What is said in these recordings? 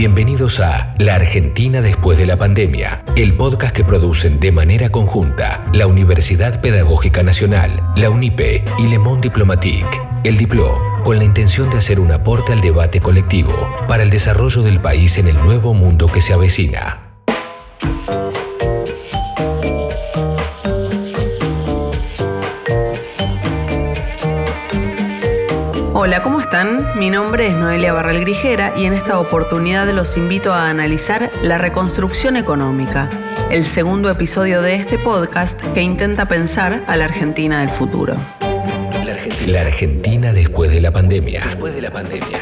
Bienvenidos a La Argentina después de la pandemia, el podcast que producen de manera conjunta la Universidad Pedagógica Nacional, la UNIPE y Le Monde Diplomatique, el Diplo, con la intención de hacer un aporte al debate colectivo para el desarrollo del país en el nuevo mundo que se avecina. Hola, ¿cómo están? Mi nombre es Noelia Barral Grijera y en esta oportunidad los invito a analizar la reconstrucción económica, el segundo episodio de este podcast que intenta pensar a la Argentina del futuro. La Argentina, después de la pandemia. Después de la pandemia.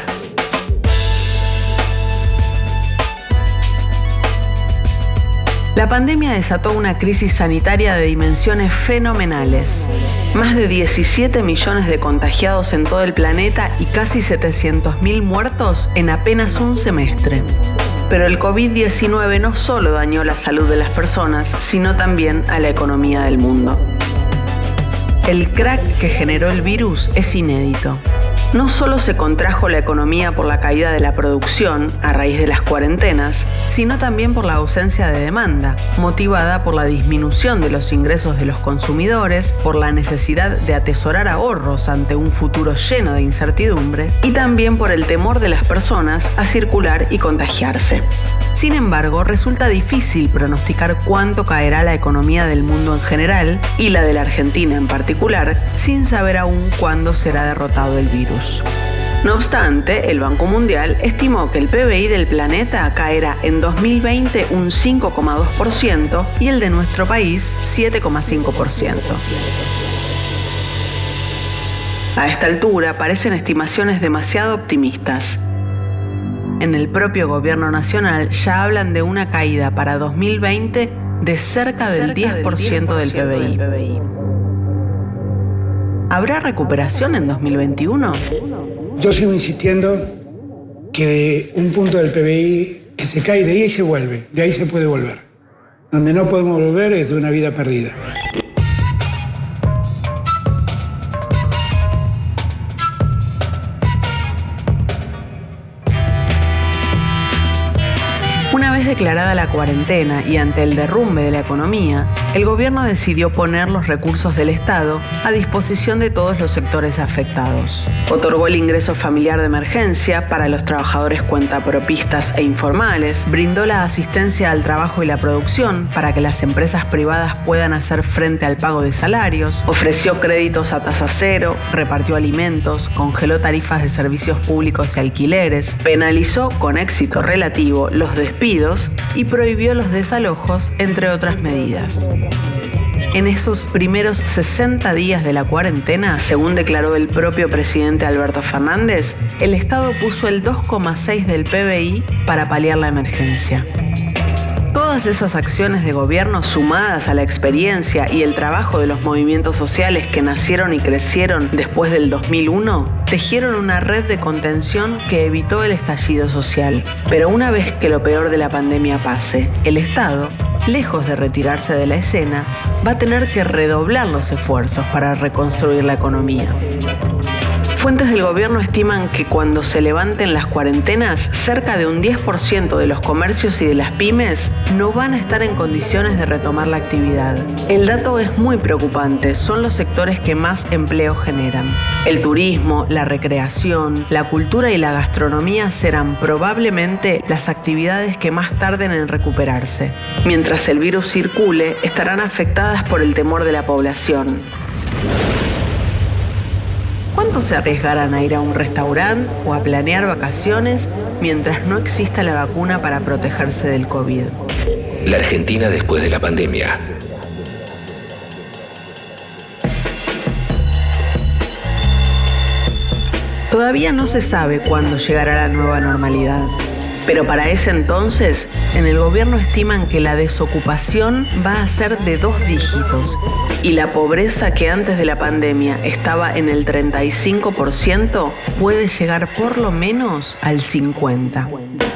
La pandemia desató una crisis sanitaria de dimensiones fenomenales. Más de 17 millones de contagiados en todo el planeta y casi 700.000 muertos en apenas un semestre. Pero el COVID-19 no solo dañó la salud de las personas, sino también a la economía del mundo. El crack que generó el virus es inédito no solo se contrajo la economía por la caída de la producción a raíz de las cuarentenas, sino también por la ausencia de demanda, motivada por la disminución de los ingresos de los consumidores, por la necesidad de atesorar ahorros ante un futuro lleno de incertidumbre y también por el temor de las personas a circular y contagiarse. Sin embargo, resulta difícil pronosticar cuánto caerá la economía del mundo en general y la de la Argentina en particular, sin saber aún cuándo será derrotado el virus. No obstante, el Banco Mundial estimó que el PBI del planeta caerá en 2020 un 5,2% y el de nuestro país 7,5%. A esta altura parecen estimaciones demasiado optimistas en el propio gobierno nacional ya hablan de una caída para 2020 de cerca del 10%, del, PBI. ¿Habrá recuperación en 2021? Yo sigo insistiendo que un punto del PBI que se cae de ahí se vuelve, de ahí se puede volver. Donde no podemos volver es de una vida perdida. Declarada la cuarentena y ante el derrumbe de la economía, el gobierno decidió poner los recursos del Estado a disposición de todos los sectores afectados. Otorgó el ingreso familiar de emergencia para los trabajadores cuentapropistas e informales, brindó la asistencia al trabajo y la producción para que las empresas privadas puedan hacer frente al pago de salarios, ofreció créditos a tasa cero, repartió alimentos, congeló tarifas de servicios públicos y alquileres, penalizó con éxito relativo los despidos. Y prohibió los desalojos, entre otras medidas. En esos primeros 60 días de la cuarentena, según declaró el propio presidente Alberto Fernández, el Estado puso el 2,6 del PBI para paliar la emergencia. Todas esas acciones de gobierno sumadas a la experiencia y el trabajo de los movimientos sociales que nacieron y crecieron después del 2001 tejieron una red de contención que evitó el estallido social. Pero una vez que lo peor de la pandemia pase, el Estado lejos de retirarse de la escena, va a tener que redoblar los esfuerzos para reconstruir la economía. Fuentes del gobierno estiman que cuando se levanten las cuarentenas, cerca de un 10% de los comercios y de las pymes no van a estar en condiciones de retomar la actividad. El dato es muy preocupante, son los sectores que más empleo generan. El turismo, la recreación, la cultura y la gastronomía serán probablemente las actividades que más tarden en recuperarse. Mientras el virus circule, estarán afectadas por el temor de la población. ¿Cuántos se arriesgarán a ir a un restaurante o a planear vacaciones mientras no exista la vacuna para protegerse del COVID? La Argentina después de la pandemia. Todavía no se sabe cuándo llegará la nueva normalidad. Pero para ese entonces, en el gobierno estiman que la desocupación va a ser de dos dígitos y la pobreza que antes de la pandemia estaba en el 35% puede llegar por lo menos al 50%.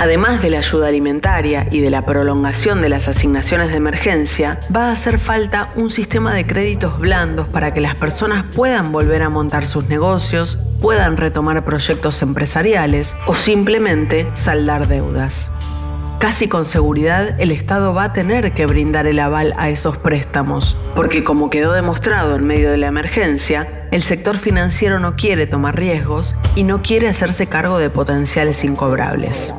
Además de la ayuda alimentaria y de la prolongación de las asignaciones de emergencia, va a hacer falta un sistema de créditos blandos para que las personas puedan volver a montar sus negocios, puedan retomar proyectos empresariales o simplemente saldar deudas. Casi con seguridad el Estado va a tener que brindar el aval a esos préstamos, porque como quedó demostrado en medio de la emergencia, el sector financiero no quiere tomar riesgos y no quiere hacerse cargo de potenciales incobrables.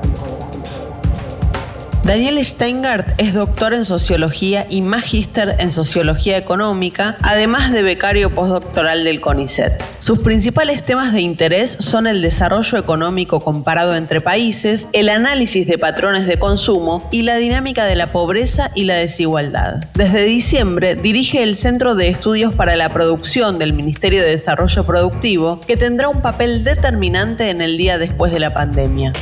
Daniel Steingart es doctor en sociología y magíster en sociología económica, además de becario postdoctoral del CONICET. Sus principales temas de interés son el desarrollo económico comparado entre países, el análisis de patrones de consumo y la dinámica de la pobreza y la desigualdad. Desde diciembre dirige el Centro de Estudios para la Producción del Ministerio de Desarrollo Productivo, que tendrá un papel determinante en el día después de la pandemia.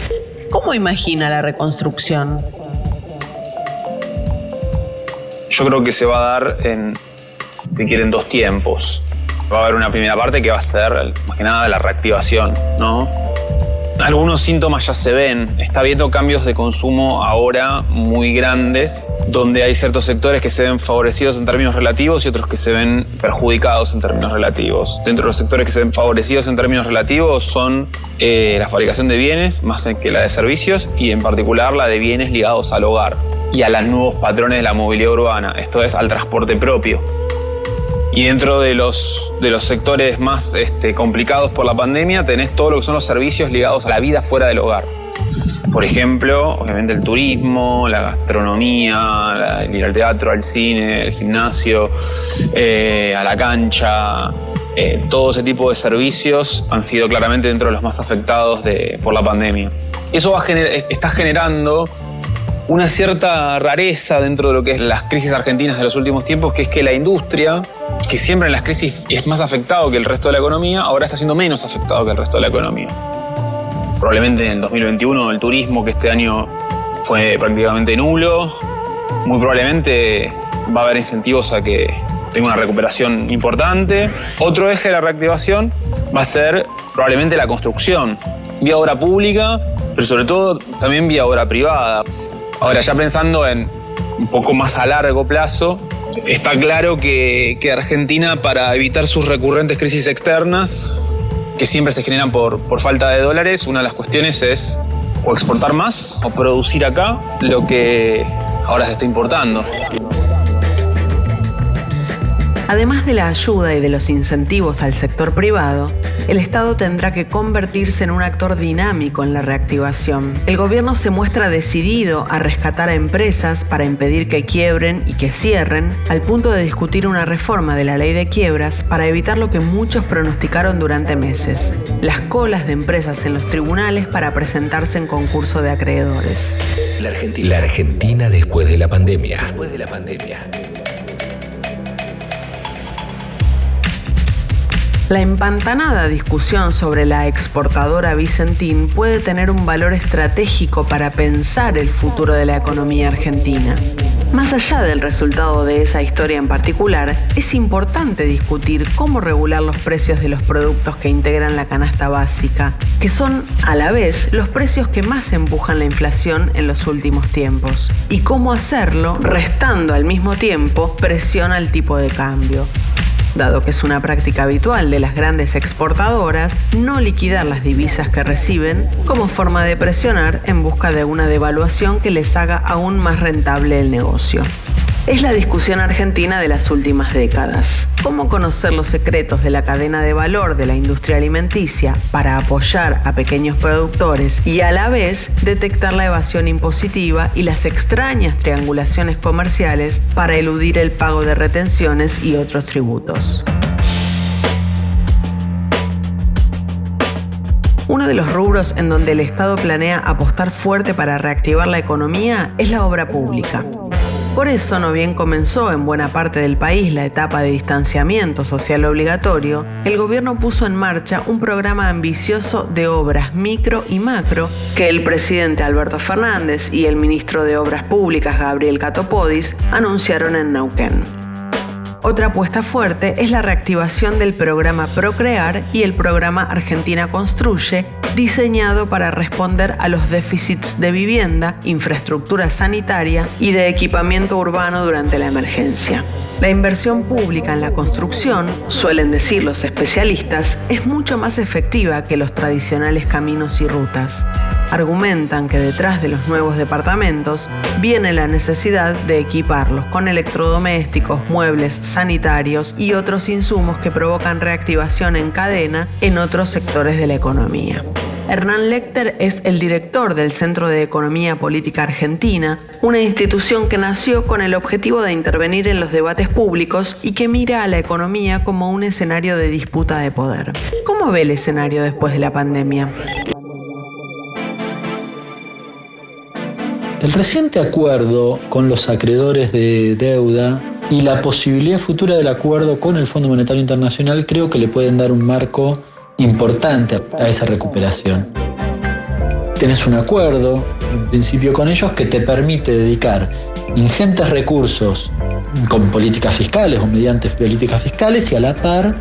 ¿Cómo imagina la reconstrucción? Yo creo que se va a dar en, si quieren, dos tiempos. Va a haber una primera parte que va a ser, más que nada, la reactivación, ¿no? Algunos síntomas ya se ven. Está habiendo cambios de consumo ahora muy grandes, donde hay ciertos sectores que se ven favorecidos en términos relativos y otros que se ven perjudicados en términos relativos. Dentro de los sectores que se ven favorecidos en términos relativos son eh, la fabricación de bienes más que la de servicios y en particular la de bienes ligados al hogar y a los nuevos patrones de la movilidad urbana, esto es al transporte propio. Y dentro de los, de los sectores más este, complicados por la pandemia tenés todo lo que son los servicios ligados a la vida fuera del hogar. Por ejemplo, obviamente el turismo, la gastronomía, el ir al teatro, al cine, el gimnasio, eh, a la cancha, eh, todo ese tipo de servicios han sido claramente dentro de los más afectados por la pandemia. Eso va está generando una cierta rareza dentro de lo que es las crisis argentinas de los últimos tiempos, que es que la industria, que siempre en las crisis es más afectado que el resto de la economía, ahora está siendo menos afectado que el resto de la economía. Probablemente en el 2021 el turismo, que este año fue prácticamente nulo, muy probablemente va a haber incentivos a que tenga una recuperación importante. Otro eje de la reactivación va a ser probablemente la construcción, vía obra pública, pero sobre todo también vía obra privada. Ahora, ya pensando en un poco más a largo plazo, está claro que, Argentina, para evitar sus recurrentes crisis externas, que siempre se generan por, por falta de dólares, una de las cuestiones es o exportar más o producir acá lo que ahora se está importando. Además de la ayuda y de los incentivos al sector privado, el Estado tendrá que convertirse en un actor dinámico en la reactivación. El gobierno se muestra decidido a rescatar a empresas para impedir que quiebren y que cierren, al punto de discutir una reforma de la ley de quiebras para evitar lo que muchos pronosticaron durante meses, las colas de empresas en los tribunales para presentarse en concurso de acreedores. La Argentina, después de la pandemia. Después de la pandemia. La empantanada discusión sobre la exportadora Vicentín puede tener un valor estratégico para pensar el futuro de la economía argentina. Más allá del resultado de esa historia en particular, es importante discutir cómo regular los precios de los productos que integran la canasta básica, que son a la vez los precios que más empujan la inflación en los últimos tiempos, y cómo hacerlo restando al mismo tiempo presión al tipo de cambio dado que es una práctica habitual de las grandes exportadoras no liquidar las divisas que reciben como forma de presionar en busca de una devaluación que les haga aún más rentable el negocio es la discusión argentina de las últimas décadas. ¿Cómo conocer los secretos de la cadena de valor de la industria alimenticia para apoyar a pequeños productores y a la vez detectar la evasión impositiva y las extrañas triangulaciones comerciales para eludir el pago de retenciones y otros tributos? Uno de los rubros en donde el Estado planea apostar fuerte para reactivar la economía es la obra pública. Por eso, no bien comenzó en buena parte del país la etapa de distanciamiento social obligatorio, el gobierno puso en marcha un programa ambicioso de obras micro y macro que el presidente Alberto Fernández y el ministro de Obras Públicas Gabriel Catopodis anunciaron en Neuquén. Otra apuesta fuerte es la reactivación del programa Procrear y el programa Argentina Construye, diseñado para responder a los déficits de vivienda, infraestructura sanitaria y de equipamiento urbano durante la emergencia. La inversión pública en la construcción, suelen decir los especialistas, es mucho más efectiva que los tradicionales caminos y rutas. Argumentan que detrás de los nuevos departamentos viene la necesidad de equiparlos con electrodomésticos, muebles, sanitarios y otros insumos que provocan reactivación en cadena en otros sectores de la economía. Hernán Lecter es el director del Centro de Economía Política Argentina, una institución que nació con el objetivo de intervenir en los debates públicos y que mira a la economía como un escenario de disputa de poder. ¿Cómo ve el escenario después de la pandemia? El reciente acuerdo con los acreedores de deuda y la posibilidad futura del acuerdo con el Fondo Monetario Internacional creo que le pueden dar un marco importante a esa recuperación. Tienes un acuerdo, en principio, con ellos que te permite dedicar ingentes recursos con políticas fiscales o mediante políticas fiscales y a la par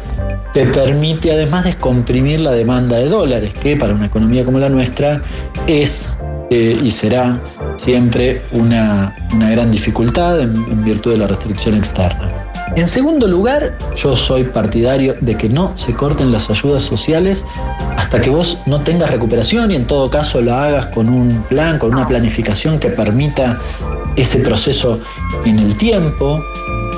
te permite además descomprimir la demanda de dólares, que para una economía como la nuestra es eh, y será siempre una, gran dificultad en virtud de la restricción externa. En segundo lugar, yo soy partidario de que no se corten las ayudas sociales hasta que vos no tengas recuperación y en todo caso lo hagas con un plan, con una planificación que permita ese proceso en el tiempo.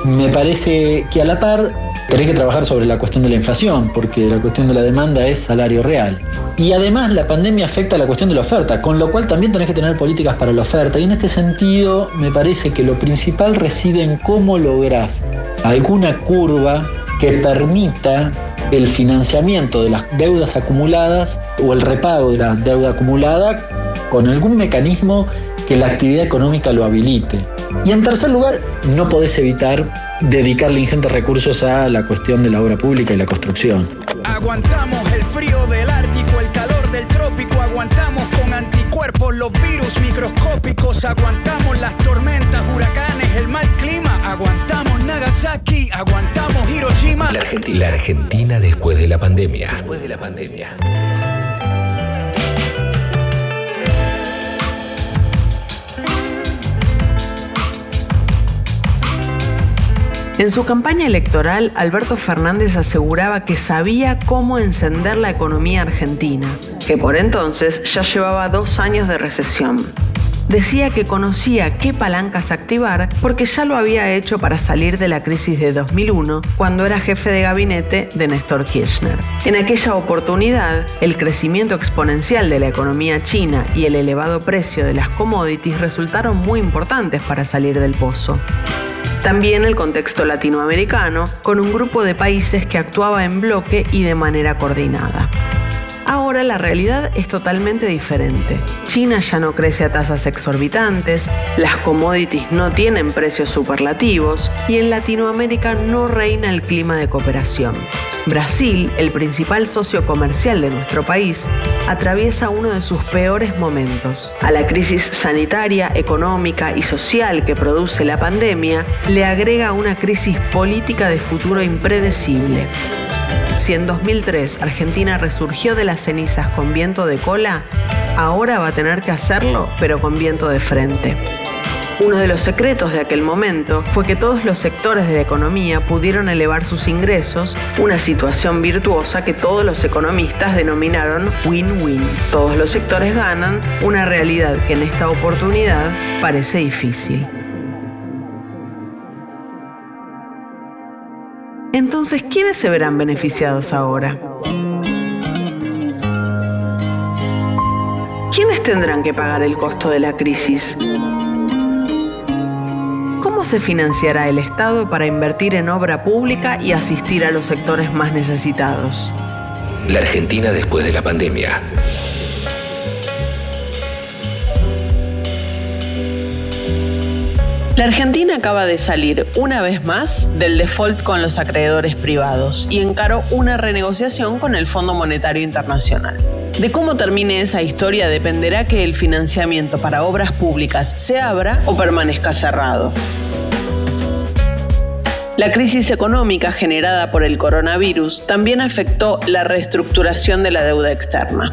Me parece que a la par tenés que trabajar sobre la cuestión de la inflación, porque la cuestión de la demanda es salario real. Y además la pandemia afecta a la cuestión de la oferta, con lo cual también tenés que tener políticas para la oferta. Y en este sentido me parece que lo principal reside en cómo lográs alguna curva que permita el financiamiento de las deudas acumuladas o el repago de la deuda acumulada con algún mecanismo que la actividad económica lo habilite. Y en tercer lugar, no podés evitar dedicarle ingentes recursos a la cuestión de la obra pública y la construcción. Aguantamos el frío del Ártico, el calor del trópico, aguantamos con anticuerpos los virus microscópicos, aguantamos las tormentas, huracanes, el mal clima, aguantamos Nagasaki, aguantamos Hiroshima. La Argentina, la Argentina después de la pandemia. Después de la pandemia. En su campaña electoral, Alberto Fernández aseguraba que sabía cómo encender la economía argentina, que por entonces ya llevaba dos años de recesión. Decía que conocía qué palancas activar porque ya lo había hecho para salir de la crisis de 2001 cuando era jefe de gabinete de Néstor Kirchner. En aquella oportunidad, el crecimiento exponencial de la economía china y el elevado precio de las commodities resultaron muy importantes para salir del pozo. También el contexto latinoamericano, con un grupo de países que actuaba en bloque y de manera coordinada. Ahora la realidad es totalmente diferente. China ya no crece a tasas exorbitantes, las commodities no tienen precios superlativos y en Latinoamérica no reina el clima de cooperación. Brasil, el principal socio comercial de nuestro país, atraviesa uno de sus peores momentos. A la crisis sanitaria, económica y social que produce la pandemia, le agrega una crisis política de futuro impredecible. Si en 2003 Argentina resurgió de las cenizas con viento de cola, ahora va a tener que hacerlo, pero con viento de frente. Uno de los secretos de aquel momento fue que todos los sectores de la economía pudieron elevar sus ingresos, una situación virtuosa que todos los economistas denominaron win-win. Todos los sectores ganan, una realidad que en esta oportunidad parece difícil. Entonces, ¿quiénes se verán beneficiados ahora? ¿Quiénes tendrán que pagar el costo de la crisis? ¿Cómo se financiará el Estado para invertir en obra pública y asistir a los sectores más necesitados? La Argentina después de la pandemia. La Argentina acaba de salir una vez más del default con los acreedores privados y encaró una renegociación con el Fondo Monetario Internacional. De cómo termine esa historia dependerá que el financiamiento para obras públicas se abra o permanezca cerrado. La crisis económica generada por el coronavirus también afectó la reestructuración de la deuda externa.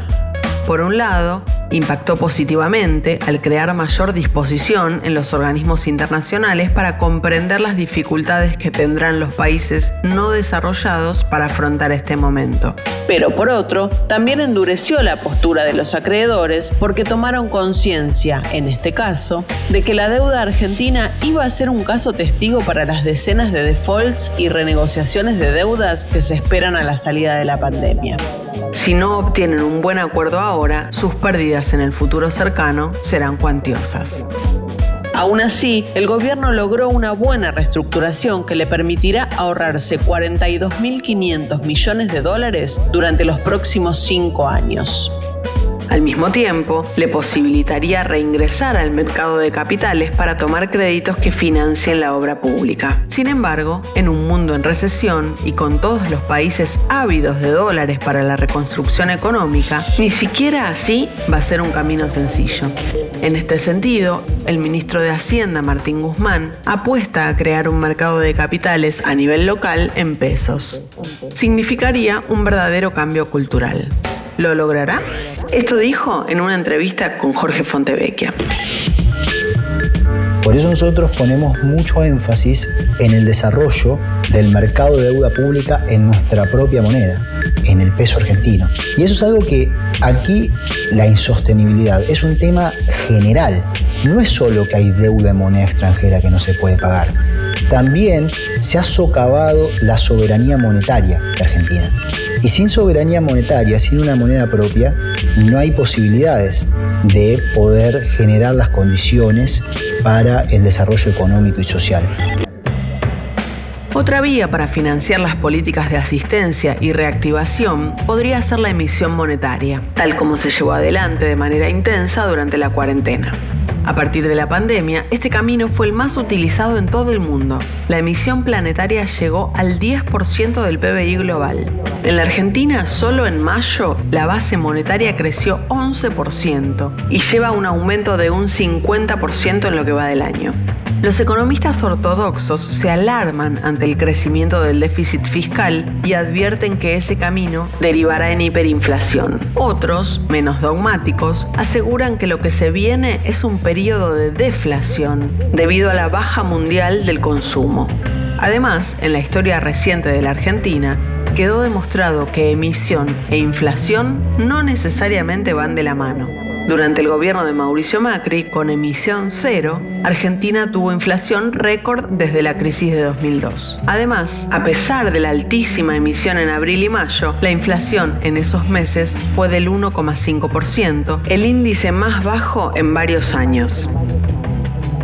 Por un lado, impactó positivamente al crear mayor disposición en los organismos internacionales para comprender las dificultades que tendrán los países no desarrollados para afrontar este momento. Pero por otro, también endureció la postura de los acreedores porque tomaron conciencia, en este caso, de que la deuda argentina iba a ser un caso testigo para las decenas de defaults y renegociaciones de deudas que se esperan a la salida de la pandemia. Si no obtienen un buen acuerdo ahora, sus pérdidas en el futuro cercano serán cuantiosas. Aún así, el gobierno logró una buena reestructuración que le permitirá ahorrarse 42.500 millones de dólares durante los próximos cinco años. Al mismo tiempo, le posibilitaría reingresar al mercado de capitales para tomar créditos que financien la obra pública. Sin embargo, en un en recesión y con todos los países ávidos de dólares para la reconstrucción económica, ni siquiera así va a ser un camino sencillo. En este sentido, el ministro de Hacienda, Martín Guzmán, apuesta a crear un mercado de capitales a nivel local en pesos. Significaría un verdadero cambio cultural. ¿Lo logrará? Esto dijo en una entrevista con Jorge Fontevecchia. Por eso nosotros ponemos mucho énfasis en el desarrollo del mercado de deuda pública en nuestra propia moneda, en el peso argentino. Y eso es algo que aquí la insostenibilidad es un tema general. No es solo que hay deuda en moneda extranjera que no se puede pagar. También se ha socavado la soberanía monetaria de Argentina. Y sin soberanía monetaria, sin una moneda propia, no hay posibilidades de poder generar las condiciones para el desarrollo económico y social. Otra vía para financiar las políticas de asistencia y reactivación podría ser la emisión monetaria, tal como se llevó adelante de manera intensa durante la cuarentena. A partir de la pandemia, este camino fue el más utilizado en todo el mundo. La emisión planetaria llegó al 10% del PBI global. En la Argentina, solo en mayo, la base monetaria creció 11% y lleva un aumento de un 50% en lo que va del año. Los economistas ortodoxos se alarman ante el crecimiento del déficit fiscal y advierten que ese camino derivará en hiperinflación. Otros, menos dogmáticos, aseguran que lo que se viene es un periodo de deflación debido a la baja mundial del consumo. Además, en la historia reciente de la Argentina, quedó demostrado que emisión e inflación no necesariamente van de la mano. Durante el gobierno de Mauricio Macri, con emisión cero, Argentina tuvo inflación récord desde la crisis de 2002. Además, a pesar de la altísima emisión en abril y mayo, la inflación en esos meses fue del 1,5%, el índice más bajo en varios años.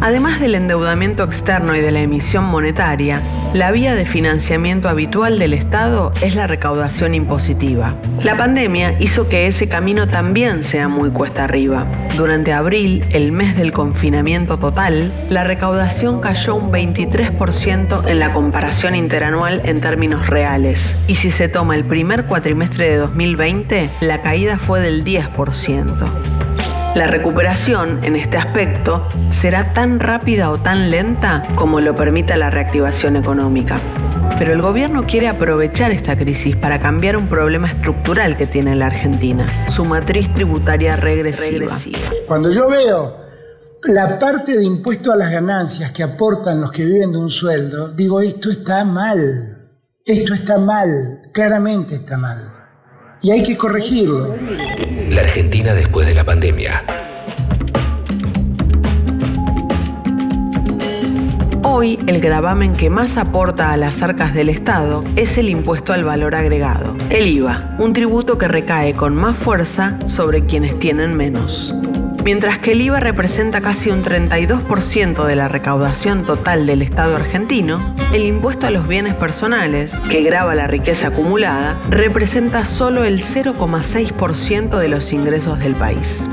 Además del endeudamiento externo y de la emisión monetaria, la vía de financiamiento habitual del Estado es la recaudación impositiva. La pandemia hizo que ese camino también sea muy cuesta arriba. Durante abril, el mes del confinamiento total, la recaudación cayó un 23% en la comparación interanual en términos reales. Y si se toma el primer cuatrimestre de 2020, la caída fue del 10%. La recuperación en este aspecto será tan rápida o tan lenta como lo permita la reactivación económica. Pero el gobierno quiere aprovechar esta crisis para cambiar un problema estructural que tiene la Argentina, su matriz tributaria regresiva. Cuando yo veo la parte de impuesto a las ganancias que aportan los que viven de un sueldo, digo, esto está mal, esto está mal, claramente está mal y hay que corregirlo. La Argentina después de la pandemia. Hoy el gravamen que más aporta a las arcas del Estado es el impuesto al valor agregado, el IVA, un tributo que recae con más fuerza sobre quienes tienen menos. Mientras que el IVA representa casi un 32% de la recaudación total del Estado argentino, el impuesto a los bienes personales, que grava la riqueza acumulada, representa solo el 0,6% de los ingresos del país.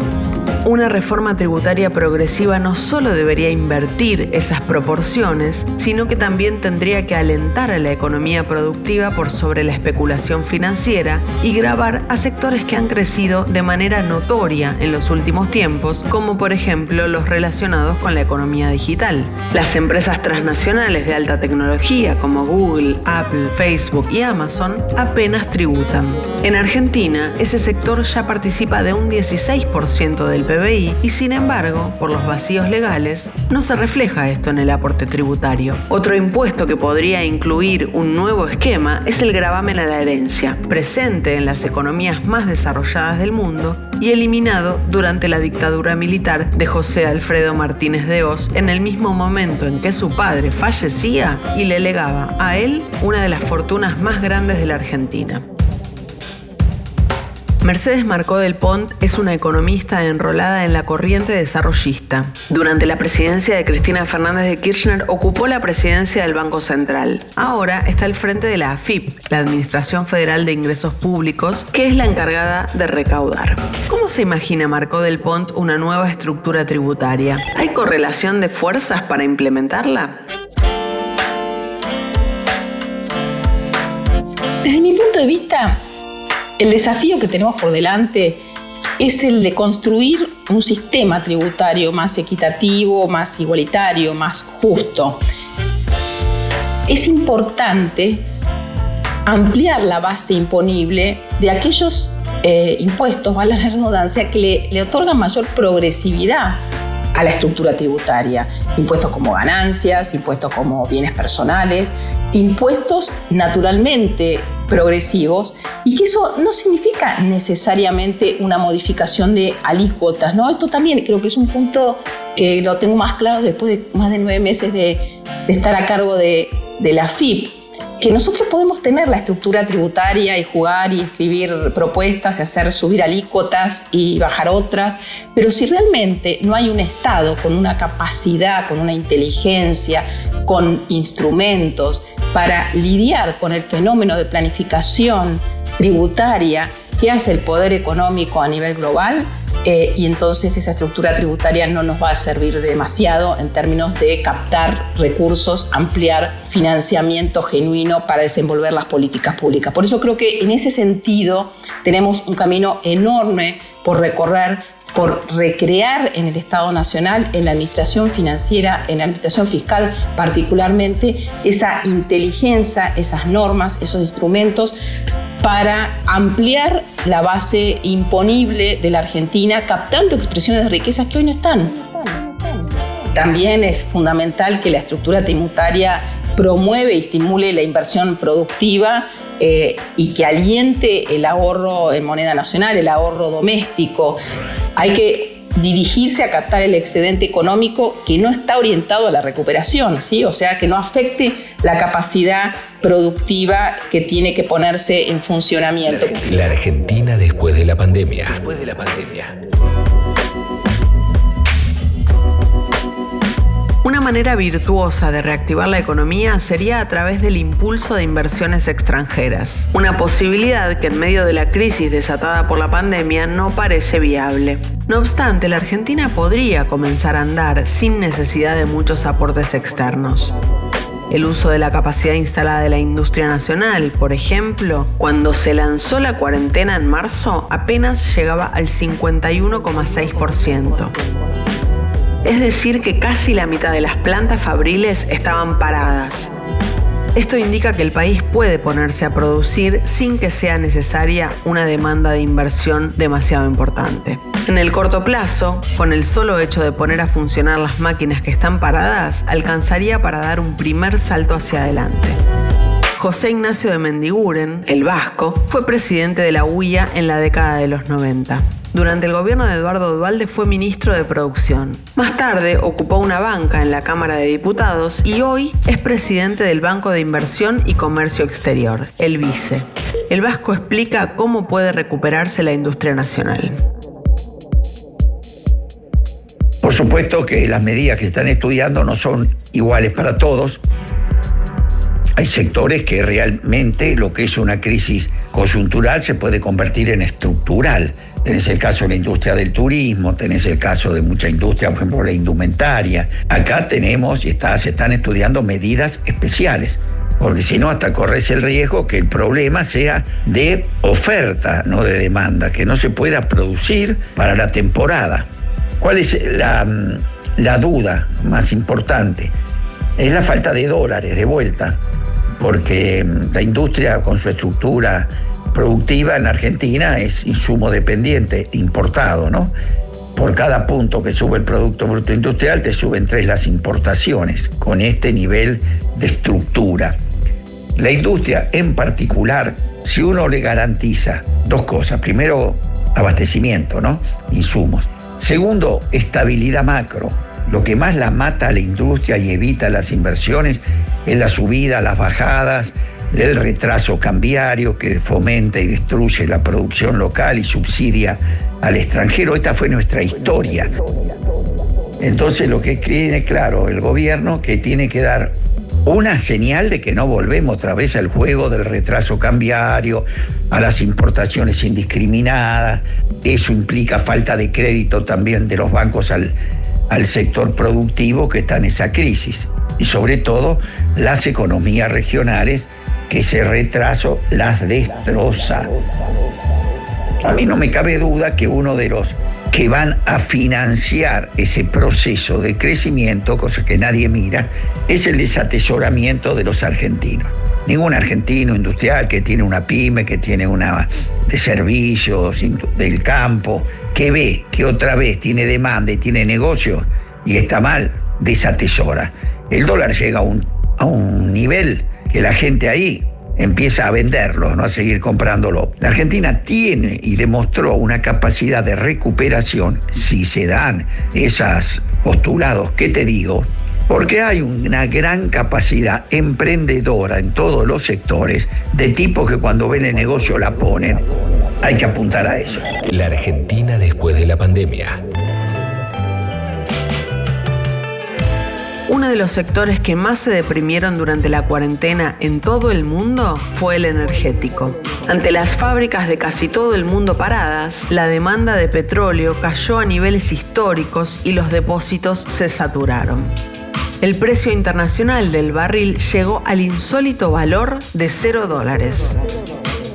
Una reforma tributaria progresiva no solo debería invertir esas proporciones, sino que también tendría que alentar a la economía productiva por sobre la especulación financiera y grabar a sectores que han crecido de manera notoria en los últimos tiempos, como por ejemplo los relacionados con la economía digital. Las empresas transnacionales de alta tecnología como Google, Apple, Facebook y Amazon apenas tributan. En Argentina, ese sector ya participa de un 16% del PBI y sin embargo, por los vacíos legales, no se refleja esto en el aporte tributario. Otro impuesto que podría incluir un nuevo esquema es el gravamen a la herencia, presente en las economías más desarrolladas del mundo y eliminado durante la dictadura militar de José Alfredo Martínez de Oz en el mismo momento en que su padre fallecía y le legaba a él una de las fortunas más grandes de la Argentina. Mercedes Marcó del Pont es una economista enrolada en la corriente desarrollista. Durante la presidencia de Cristina Fernández de Kirchner ocupó la presidencia del Banco Central. Ahora está al frente de la AFIP, la Administración Federal de Ingresos Públicos, que es la encargada de recaudar. ¿Cómo se imagina Marcó del Pont una nueva estructura tributaria? ¿Hay correlación de fuerzas para implementarla? Desde mi punto de vista, el desafío que tenemos por delante es el de construir un sistema tributario más equitativo, más igualitario, más justo. Es importante ampliar la base imponible de aquellos eh, impuestos, a la redundancia, que le otorgan mayor progresividad a la estructura tributaria. Impuestos como ganancias, impuestos como bienes personales, impuestos naturalmente progresivos y que eso no significa necesariamente una modificación de alícuotas, ¿no? Esto también creo que es un punto que lo tengo más claro después de más de nueve meses de, estar a cargo de, de la FIP que nosotros podemos tener la estructura tributaria y jugar y escribir propuestas y hacer subir alícuotas y bajar otras, pero si realmente no hay un Estado con una capacidad, con una inteligencia, con instrumentos para lidiar con el fenómeno de planificación tributaria que hace el poder económico a nivel global, eh, y entonces esa estructura tributaria no nos va a servir demasiado en términos de captar recursos, ampliar financiamiento genuino para desenvolver las políticas públicas. Por eso creo que en ese sentido tenemos un camino enorme por recorrer por recrear en el Estado Nacional, en la administración financiera, en la administración fiscal particularmente, esa inteligencia, esas normas, esos instrumentos para ampliar la base imponible de la Argentina, captando expresiones de riquezas que hoy no están. También es fundamental que la estructura tributaria promueve y estimule la inversión productiva eh, y que aliente el ahorro en moneda nacional, el ahorro doméstico. Hay que dirigirse a captar el excedente económico que no está orientado a la recuperación, ¿sí? o sea, que no afecte la capacidad productiva que tiene que ponerse en funcionamiento. La Argentina después de la pandemia. Después de la pandemia. Manera virtuosa de reactivar la economía sería a través del impulso de inversiones extranjeras, una posibilidad que en medio de la crisis desatada por la pandemia no parece viable. No obstante, la Argentina podría comenzar a andar sin necesidad de muchos aportes externos. El uso de la capacidad instalada de la industria nacional, por ejemplo, cuando se lanzó la cuarentena en marzo, apenas llegaba al 51,6% es decir que casi la mitad de las plantas fabriles estaban paradas. Esto indica que el país puede ponerse a producir sin que sea necesaria una demanda de inversión demasiado importante. En el corto plazo, con el solo hecho de poner a funcionar las máquinas que están paradas, alcanzaría para dar un primer salto hacia adelante. José Ignacio de Mendiguren, el vasco, fue presidente de la UIA en la década de los 90. Durante el gobierno de Eduardo Dualde fue ministro de Producción. Más tarde ocupó una banca en la Cámara de Diputados y hoy es presidente del Banco de Inversión y Comercio Exterior, el BICE. El Vasco explica cómo puede recuperarse la industria nacional. Por supuesto que las medidas que están estudiando no son iguales para todos. Hay sectores que realmente lo que es una crisis coyuntural se puede convertir en estructural Tenés el caso de la industria del turismo, tenés el caso de mucha industria, por ejemplo, la indumentaria. Acá tenemos y está, se están estudiando medidas especiales porque si no hasta corres el riesgo que el problema sea de oferta, no de demanda, que no se pueda producir para la temporada. ¿Cuál es la, la duda más importante? Es la falta de dólares de vuelta, porque la industria con su estructura productiva en Argentina es insumo dependiente, importado, ¿no? Por cada punto que sube el Producto Bruto Industrial te suben tres las importaciones con este nivel de estructura. La industria en particular, si uno le garantiza dos cosas, primero abastecimiento, ¿no? Insumos. Segundo, estabilidad macro. Lo que más la mata a la industria y evita las inversiones es la subida, las bajadas, el retraso cambiario que fomenta y destruye la producción local y subsidia al extranjero. Esta fue nuestra historia. Entonces lo que tiene claro el gobierno que tiene que dar una señal de que no volvemos otra vez al juego del retraso cambiario, a las importaciones indiscriminadas. Eso implica falta de crédito también de los bancos al, al sector productivo que está en esa crisis. Y sobre todo las economías regionales que ese retraso las destroza. A mí no me cabe duda que uno de los que van a financiar ese proceso de crecimiento, cosa que nadie mira, es el desatesoramiento de los argentinos. Ningún argentino industrial que tiene una pyme, que tiene una de servicios del campo, que ve que otra vez tiene demanda y tiene negocio y está mal, desatesora. El dólar llega a un, a un nivel que la gente ahí empieza a venderlo, no a seguir comprándolo. La Argentina tiene y demostró una capacidad de recuperación si se dan esos postulados que te digo, porque hay una gran capacidad emprendedora en todos los sectores de tipo que cuando ven el negocio la ponen. Hay que apuntar a eso. La Argentina después de la pandemia. Uno de los sectores que más se deprimieron durante la cuarentena en todo el mundo fue el energético. Ante las fábricas de casi todo el mundo paradas, la demanda de petróleo cayó a niveles históricos y los depósitos se saturaron. El precio internacional del barril llegó al insólito valor de 0 dólares.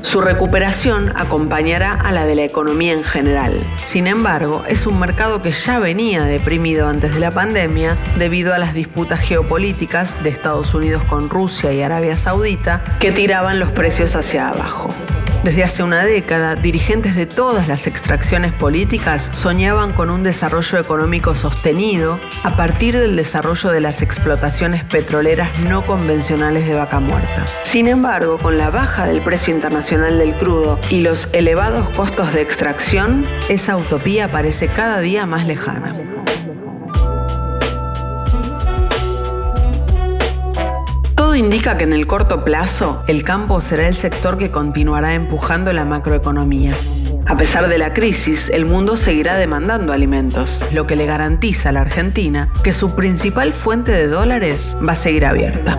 Su recuperación acompañará a la de la economía en general. Sin embargo, es un mercado que ya venía deprimido antes de la pandemia debido a las disputas geopolíticas de Estados Unidos con Rusia y Arabia Saudita que tiraban los precios hacia abajo. Desde hace una década, dirigentes de todas las extracciones políticas soñaban con un desarrollo económico sostenido a partir del desarrollo de las explotaciones petroleras no convencionales de vaca muerta. Sin embargo, con la baja del precio internacional del crudo y los elevados costos de extracción, esa utopía parece cada día más lejana. Indica que en el corto plazo el campo será el sector que continuará empujando la macroeconomía. A pesar de la crisis, el mundo seguirá demandando alimentos, lo que le garantiza a la Argentina que su principal fuente de dólares va a seguir abierta.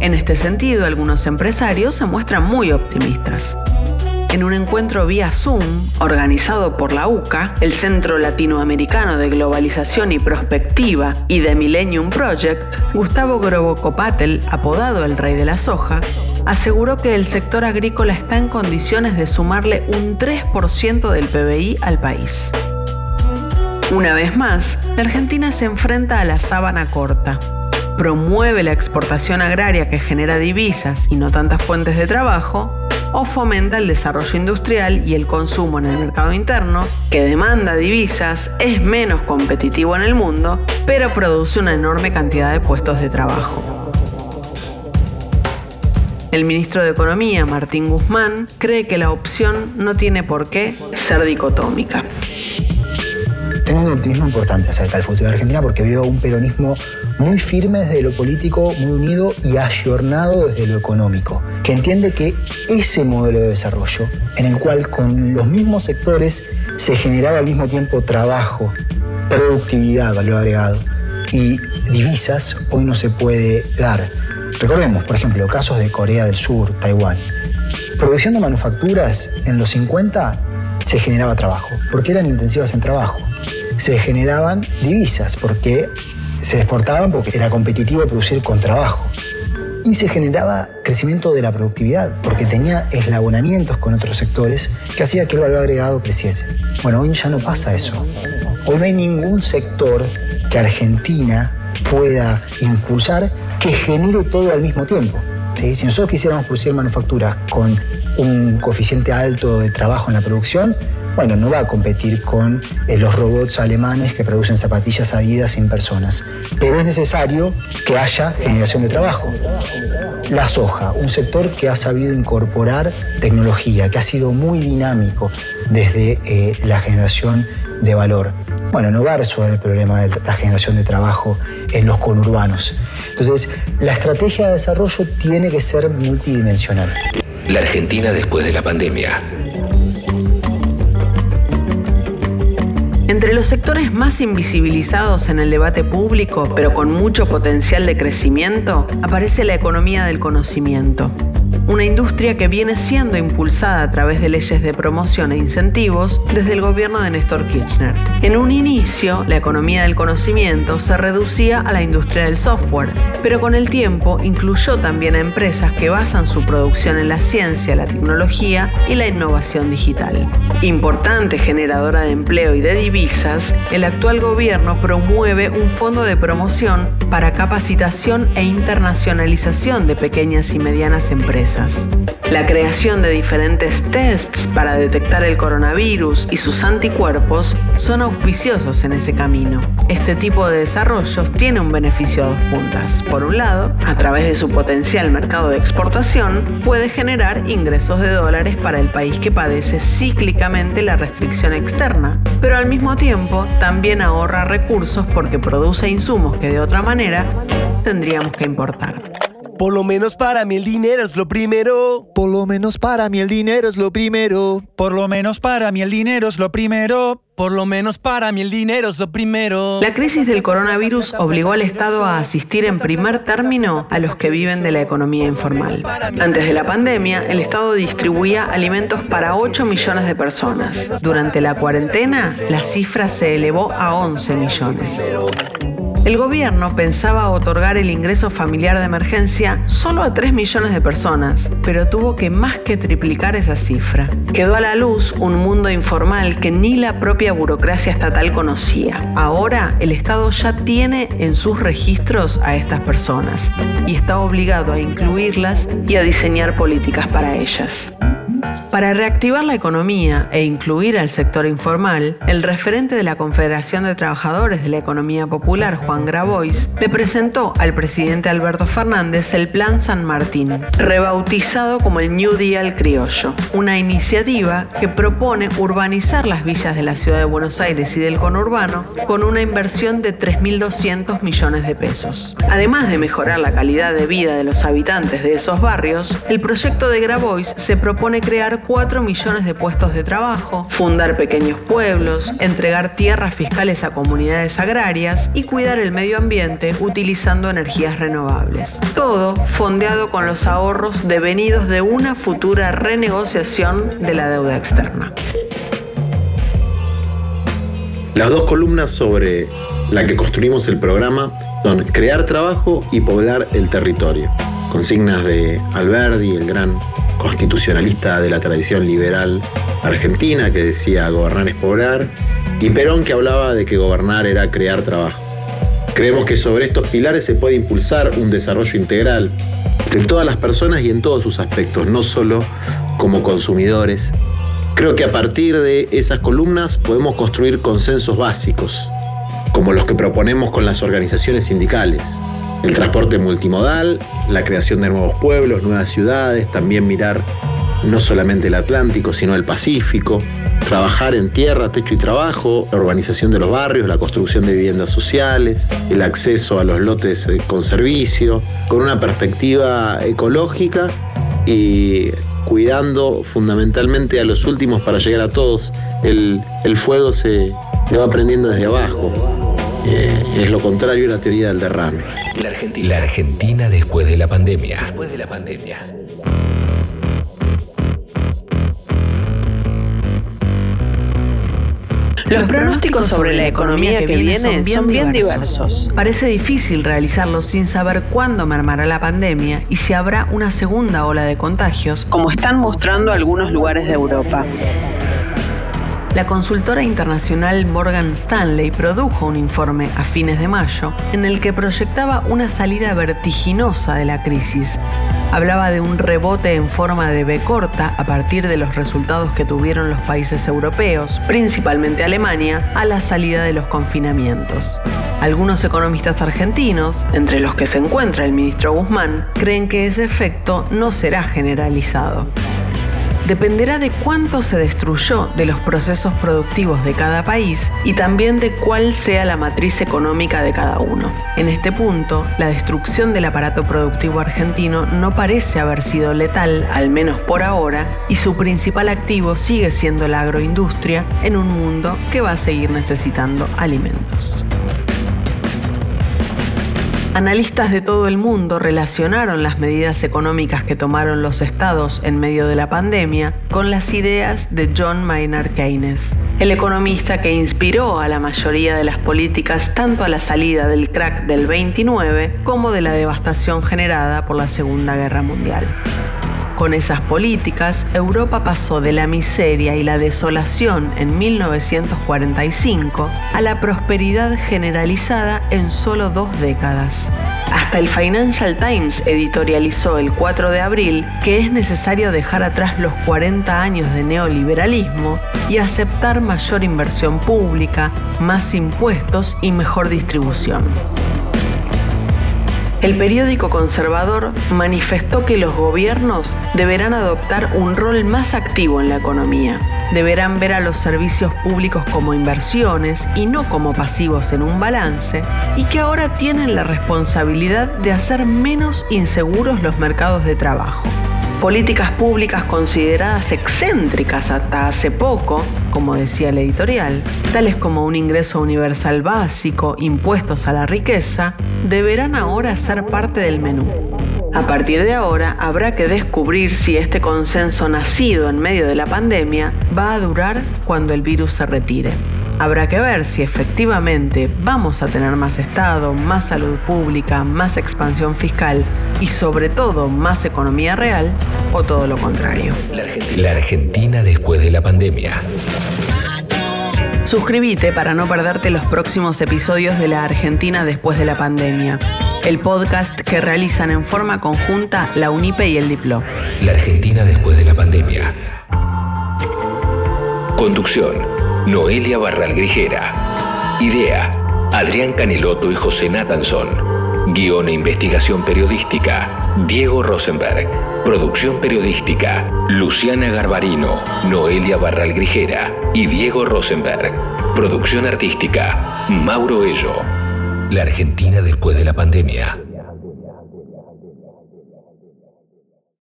En este sentido, algunos empresarios se muestran muy optimistas en un encuentro vía Zoom organizado por la UCA, el Centro Latinoamericano de Globalización y Prospectiva y The Millennium Project, Gustavo Grobocopatel, apodado el Rey de la Soja, aseguró que el sector agrícola está en condiciones de sumarle un 3% del PBI al país. Una vez más, la Argentina se enfrenta a la sábana corta. Promueve la exportación agraria que genera divisas y no tantas fuentes de trabajo, o fomenta el desarrollo industrial y el consumo en el mercado interno, que demanda divisas, es menos competitivo en el mundo, pero produce una enorme cantidad de puestos de trabajo. El ministro de Economía, Martín Guzmán, cree que la opción no tiene por qué ser dicotómica un optimismo importante acerca del futuro de Argentina porque veo un peronismo muy firme desde lo político, muy unido y ayornado desde lo económico, que entiende que ese modelo de desarrollo, en el cual con los mismos sectores se generaba al mismo tiempo trabajo, productividad, valor agregado y divisas, hoy no se puede dar. Recordemos, por ejemplo, casos de Corea del Sur, Taiwán. Producción de manufacturas en los 50 se generaba trabajo, porque eran intensivas en trabajo. Se generaban divisas, porque se exportaban porque era competitivo producir con trabajo. Y se generaba crecimiento de la productividad, porque tenía eslabonamientos con otros sectores que hacía que el valor agregado creciese. Bueno, hoy ya no pasa eso. Hoy no hay ningún sector que Argentina pueda impulsar que genere todo al mismo tiempo. Si nosotros quisiéramos producir manufacturas con un coeficiente alto de trabajo en la producción, bueno, no va a competir con eh, los robots alemanes que producen zapatillas adidas sin personas. Pero es necesario que haya generación de trabajo. La soja, un sector que ha sabido incorporar tecnología, que ha sido muy dinámico desde eh, la generación de valor. Bueno, no va a resolver el problema de la generación de trabajo en los conurbanos. Entonces, la estrategia de desarrollo tiene que ser multidimensional. La Argentina después de la pandemia. Entre los sectores más invisibilizados en el debate público, pero con mucho potencial de crecimiento, aparece la economía del conocimiento una industria que viene siendo impulsada a través de leyes de promoción e incentivos desde el gobierno de Néstor Kirchner. En un inicio, la economía del conocimiento se reducía a la industria del software, pero con el tiempo incluyó también a empresas que basan su producción en la ciencia, la tecnología y la innovación digital. Importante generadora de empleo y de divisas, el actual gobierno promueve un fondo de promoción para capacitación e internacionalización de pequeñas y medianas empresas la creación de diferentes tests para detectar el coronavirus y sus anticuerpos son auspiciosos en ese camino. Este tipo de desarrollos tiene un beneficio a dos puntas. Por un lado, a través de su potencial mercado de exportación, puede generar ingresos de dólares para el país que padece cíclicamente la restricción externa, pero al mismo tiempo también ahorra recursos porque produce insumos que de otra manera tendríamos que importar. Por lo menos para mí el dinero es lo primero. Por lo menos para mí el dinero es lo primero. Por lo menos para mí el dinero es lo primero. Por lo menos para mí el dinero es lo primero. La crisis del coronavirus obligó al Estado a asistir en primer término a los que viven de la economía informal. Antes de la pandemia, el Estado distribuía alimentos para 8 millones de personas. Durante la cuarentena, la cifra se elevó a 11 millones. El gobierno pensaba otorgar el ingreso familiar de emergencia solo a 3 millones de personas, pero tuvo que más que triplicar esa cifra. Quedó a la luz un mundo informal que ni la propia burocracia estatal conocía. Ahora el Estado ya tiene en sus registros a estas personas y está obligado a incluirlas y a diseñar políticas para ellas. Para reactivar la economía e incluir al sector informal, el referente de la Confederación de Trabajadores de la Economía Popular, Juan Grabois, le presentó al presidente Alberto Fernández el Plan San Martín, rebautizado como el New Deal Criollo, una iniciativa que propone urbanizar las villas de la ciudad de Buenos Aires y del conurbano con una inversión de 3.200 millones de pesos. Además de mejorar la calidad de vida de los habitantes de esos barrios, el proyecto de Grabois se propone crear crear 4 millones de puestos de trabajo, fundar pequeños pueblos, entregar tierras fiscales a comunidades agrarias y cuidar el medio ambiente utilizando energías renovables. Todo fondeado con los ahorros devenidos de una futura renegociación de la deuda externa. Las dos columnas sobre la que construimos el programa son crear trabajo y poblar el territorio. Consignas de Alberdi, el gran constitucionalista de la tradición liberal argentina que decía gobernar es poblar, y Perón que hablaba de que gobernar era crear trabajo. Creemos que sobre estos pilares se puede impulsar un desarrollo integral de todas las personas y en todos sus aspectos, no solo como consumidores. Creo que a partir de esas columnas podemos construir consensos básicos, como los que proponemos con las organizaciones sindicales, el transporte multimodal, la creación de nuevos pueblos, nuevas ciudades, también mirar no solamente el Atlántico, sino el Pacífico, trabajar en tierra, techo y trabajo, la urbanización de los barrios, la construcción de viviendas sociales, el acceso a los lotes eh, con servicio, con una perspectiva ecológica y cuidando fundamentalmente a los últimos para llegar a todos. El, fuego se, se va prendiendo desde abajo. Eh, es lo contrario a la teoría del derrame. La Argentina. la Argentina después de la pandemia. Después de la pandemia. Los pronósticos sobre la economía que viene son bien, diversos. Parece difícil realizarlos sin saber cuándo mermará la pandemia y si habrá una segunda ola de contagios, como están mostrando algunos lugares de Europa. La consultora internacional Morgan Stanley produjo un informe a fines de mayo en el que proyectaba una salida vertiginosa de la crisis. Hablaba de un rebote en forma de B corta a partir de los resultados que tuvieron los países europeos, principalmente Alemania, a la salida de los confinamientos. Algunos economistas argentinos, entre los que se encuentra el ministro Guzmán, creen que ese efecto no será generalizado dependerá de cuánto se destruyó de los procesos productivos de cada país y también de cuál sea la matriz económica de cada uno. En este punto, la destrucción del aparato productivo argentino no parece haber sido letal, al menos por ahora, y su principal activo sigue siendo la agroindustria en un mundo que va a seguir necesitando alimentos. Analistas de todo el mundo relacionaron las medidas económicas que tomaron los estados en medio de la pandemia con las ideas de John Maynard Keynes, el economista que inspiró a la mayoría de las políticas tanto a la salida del crack del 29 como de la devastación generada por la Segunda Guerra Mundial. Con esas políticas, Europa pasó de la miseria y la desolación en 1945 a la prosperidad generalizada en solo dos décadas. Hasta el Financial Times editorializó el 4 de abril que es necesario dejar atrás los 40 años de neoliberalismo y aceptar mayor inversión pública, más impuestos y mejor distribución. El periódico conservador manifestó que los gobiernos deberán adoptar un rol más activo en la economía. Deberán ver a los servicios públicos como inversiones y no como pasivos en un balance, y que ahora tienen la responsabilidad de hacer menos inseguros los mercados de trabajo políticas públicas consideradas excéntricas hasta hace poco, como decía el editorial, tales como un ingreso universal básico, impuestos a la riqueza, deberán ahora ser parte del menú. A partir de ahora habrá que descubrir si este consenso nacido en medio de la pandemia va a durar cuando el virus se retire. Habrá que ver si efectivamente vamos a tener más Estado, más salud pública, más expansión fiscal y sobre todo más economía real o todo lo contrario. La Argentina después de la pandemia. Suscríbete para no perderte los próximos episodios de La Argentina después de la pandemia, el podcast que realizan en forma conjunta la UNIPE y el Diplo. La Argentina después de la pandemia. Conducción Noelia Barral Grijera. Idea, Adrián Caneloto y José Nathanson. Guión e investigación periodística, Diego Rosenberg. Producción periodística, Luciana Garbarino, Noelia Barral Grijera y Diego Rosenberg. Producción artística, Mauro Ello. La Argentina después de la pandemia.